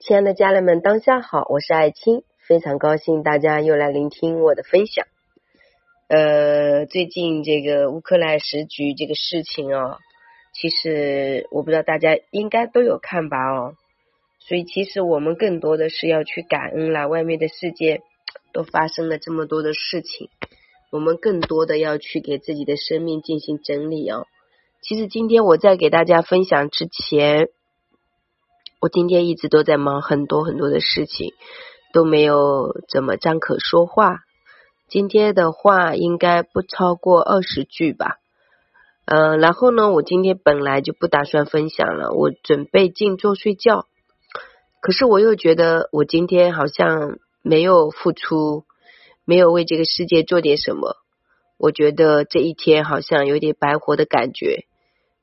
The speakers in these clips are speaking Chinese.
亲爱的家人们，当下好，我是爱青，非常高兴大家又来聆听我的分享。呃，最近这个乌克兰时局这个事情哦，其实我不知道大家应该都有看吧哦，所以其实我们更多的是要去感恩了，外面的世界都发生了这么多的事情，我们更多的要去给自己的生命进行整理哦。其实今天我在给大家分享之前。我今天一直都在忙很多很多的事情，都没有怎么张口说话。今天的话应该不超过二十句吧。嗯，然后呢，我今天本来就不打算分享了，我准备静坐睡觉。可是我又觉得我今天好像没有付出，没有为这个世界做点什么。我觉得这一天好像有点白活的感觉。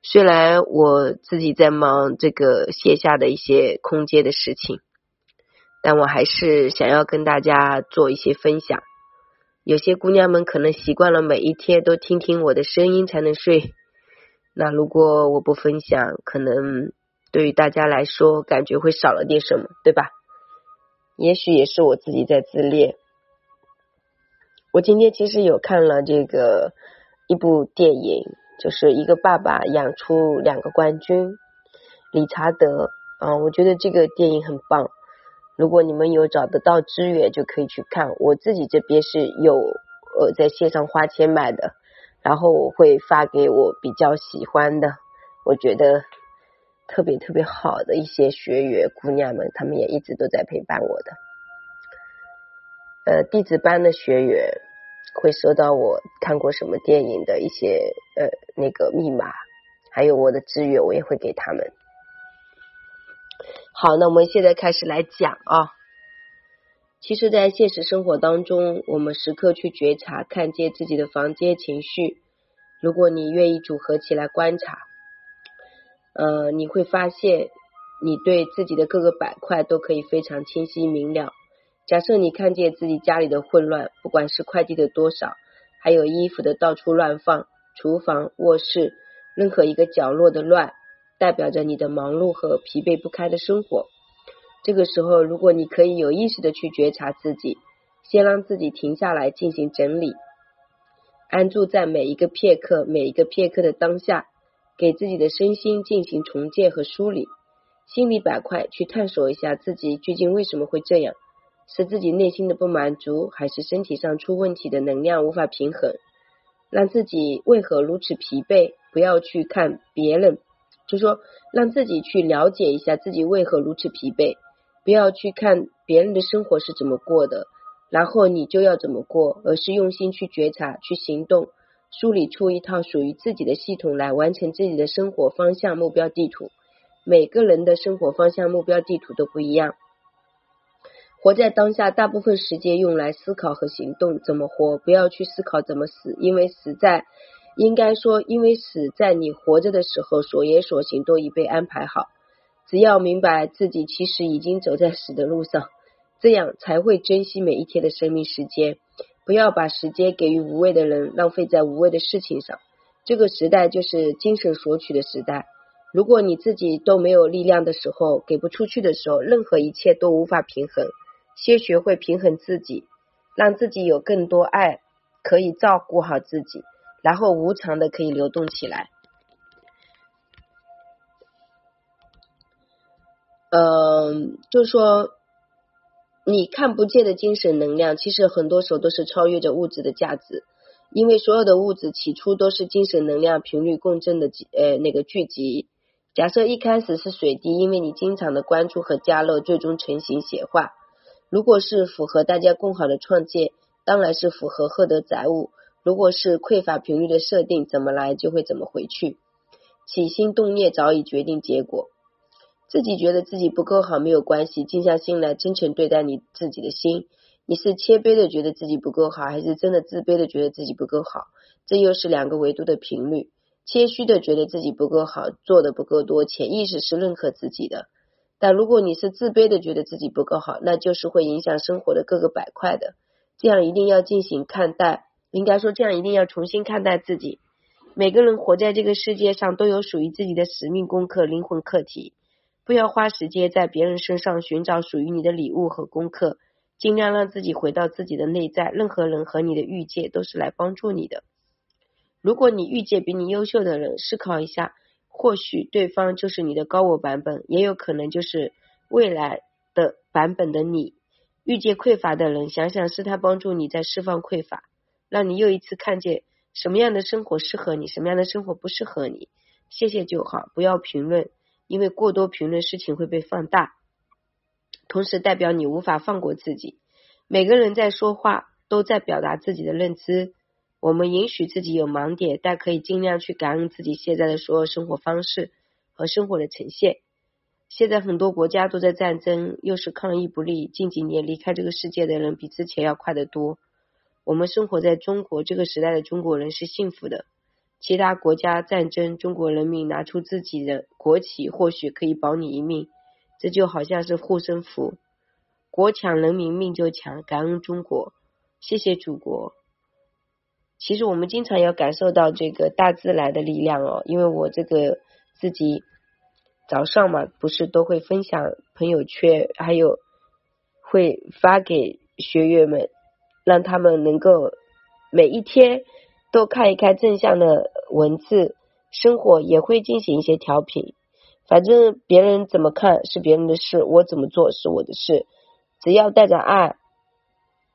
虽然我自己在忙这个线下的一些空间的事情，但我还是想要跟大家做一些分享。有些姑娘们可能习惯了每一天都听听我的声音才能睡，那如果我不分享，可能对于大家来说感觉会少了点什么，对吧？也许也是我自己在自恋。我今天其实有看了这个一部电影。就是一个爸爸养出两个冠军，理查德啊，我觉得这个电影很棒。如果你们有找得到资源，就可以去看。我自己这边是有呃在线上花钱买的，然后我会发给我比较喜欢的，我觉得特别特别好的一些学员姑娘们，他们也一直都在陪伴我的。呃，弟子班的学员。会收到我看过什么电影的一些呃那个密码，还有我的资源，我也会给他们。好，那我们现在开始来讲啊。其实，在现实生活当中，我们时刻去觉察、看见自己的房间情绪。如果你愿意组合起来观察，呃，你会发现你对自己的各个板块都可以非常清晰明了。假设你看见自己家里的混乱，不管是快递的多少，还有衣服的到处乱放，厨房、卧室任何一个角落的乱，代表着你的忙碌和疲惫不堪的生活。这个时候，如果你可以有意识的去觉察自己，先让自己停下来进行整理，安住在每一个片刻、每一个片刻的当下，给自己的身心进行重建和梳理，心理板块去探索一下自己究竟为什么会这样。是自己内心的不满足，还是身体上出问题的能量无法平衡，让自己为何如此疲惫？不要去看别人，就说让自己去了解一下自己为何如此疲惫。不要去看别人的生活是怎么过的，然后你就要怎么过，而是用心去觉察、去行动，梳理出一套属于自己的系统来完成自己的生活方向目标地图。每个人的生活方向目标地图都不一样。活在当下，大部分时间用来思考和行动，怎么活？不要去思考怎么死，因为死在，应该说，因为死在你活着的时候，所言所行都已被安排好。只要明白自己其实已经走在死的路上，这样才会珍惜每一天的生命时间。不要把时间给予无谓的人，浪费在无谓的事情上。这个时代就是精神索取的时代。如果你自己都没有力量的时候，给不出去的时候，任何一切都无法平衡。先学会平衡自己，让自己有更多爱，可以照顾好自己，然后无偿的可以流动起来。嗯，就说，你看不见的精神能量，其实很多时候都是超越着物质的价值，因为所有的物质起初都是精神能量频率共振的呃那个聚集。假设一开始是水滴，因为你经常的关注和加热，最终成型显化。如果是符合大家共好的创建，当然是符合获得载物；如果是匮乏频率的设定，怎么来就会怎么回去。起心动念早已决定结果。自己觉得自己不够好没有关系，静下心来，真诚对待你自己的心。你是谦卑的觉得自己不够好，还是真的自卑的觉得自己不够好？这又是两个维度的频率。谦虚的觉得自己不够好，做的不够多，潜意识是认可自己的。但如果你是自卑的，觉得自己不够好，那就是会影响生活的各个板块的。这样一定要进行看待，应该说这样一定要重新看待自己。每个人活在这个世界上都有属于自己的使命功课、灵魂课题。不要花时间在别人身上寻找属于你的礼物和功课，尽量让自己回到自己的内在。任何人和你的遇见都是来帮助你的。如果你遇见比你优秀的人，思考一下，或许对方就是你的高我版本，也有可能就是未来的版本的你。遇见匮乏的人，想想是他帮助你在释放匮乏，让你又一次看见什么样的生活适合你，什么样的生活不适合你。谢谢就好，不要评论，因为过多评论事情会被放大，同时代表你无法放过自己。每个人在说话都在表达自己的认知，我们允许自己有盲点，但可以尽量去感恩自己现在的所有生活方式和生活的呈现。现在很多国家都在战争，又是抗疫不利。近几年离开这个世界的人比之前要快得多。我们生活在中国这个时代的中国人是幸福的。其他国家战争，中国人民拿出自己的国旗，或许可以保你一命。这就好像是护身符。国强人民命就强，感恩中国，谢谢祖国。其实我们经常要感受到这个大自然的力量哦，因为我这个自己。早上嘛，不是都会分享朋友圈，还有会发给学员们，让他们能够每一天都看一看正向的文字，生活也会进行一些调频。反正别人怎么看是别人的事，我怎么做是我的事。只要带着爱，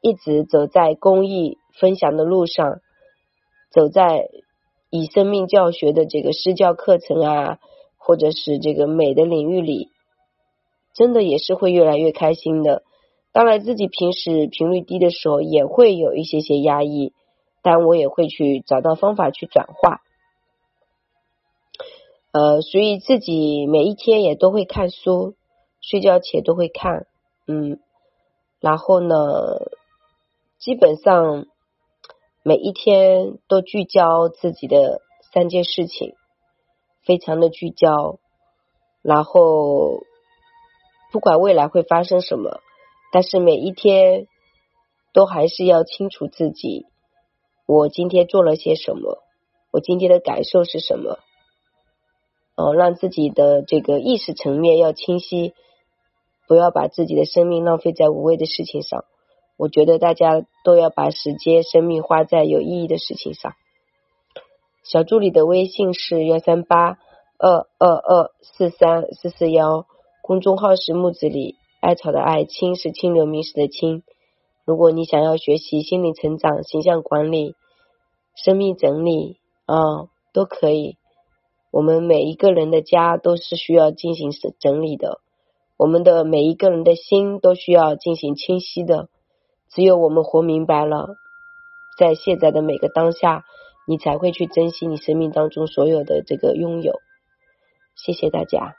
一直走在公益分享的路上，走在以生命教学的这个私教课程啊。或者是这个美的领域里，真的也是会越来越开心的。当然，自己平时频率低的时候，也会有一些些压抑，但我也会去找到方法去转化。呃，所以自己每一天也都会看书，睡觉前都会看，嗯，然后呢，基本上每一天都聚焦自己的三件事情。非常的聚焦，然后不管未来会发生什么，但是每一天都还是要清楚自己，我今天做了些什么，我今天的感受是什么，哦，让自己的这个意识层面要清晰，不要把自己的生命浪费在无谓的事情上。我觉得大家都要把时间、生命花在有意义的事情上。小助理的微信是幺三八二二二四三四四幺，公众号是木子李艾草的艾，青是清流明史的清。如果你想要学习心理成长、形象管理、生命整理啊，都可以。我们每一个人的家都是需要进行整理的，我们的每一个人的心都需要进行清晰的。只有我们活明白了，在现在的每个当下。你才会去珍惜你生命当中所有的这个拥有。谢谢大家。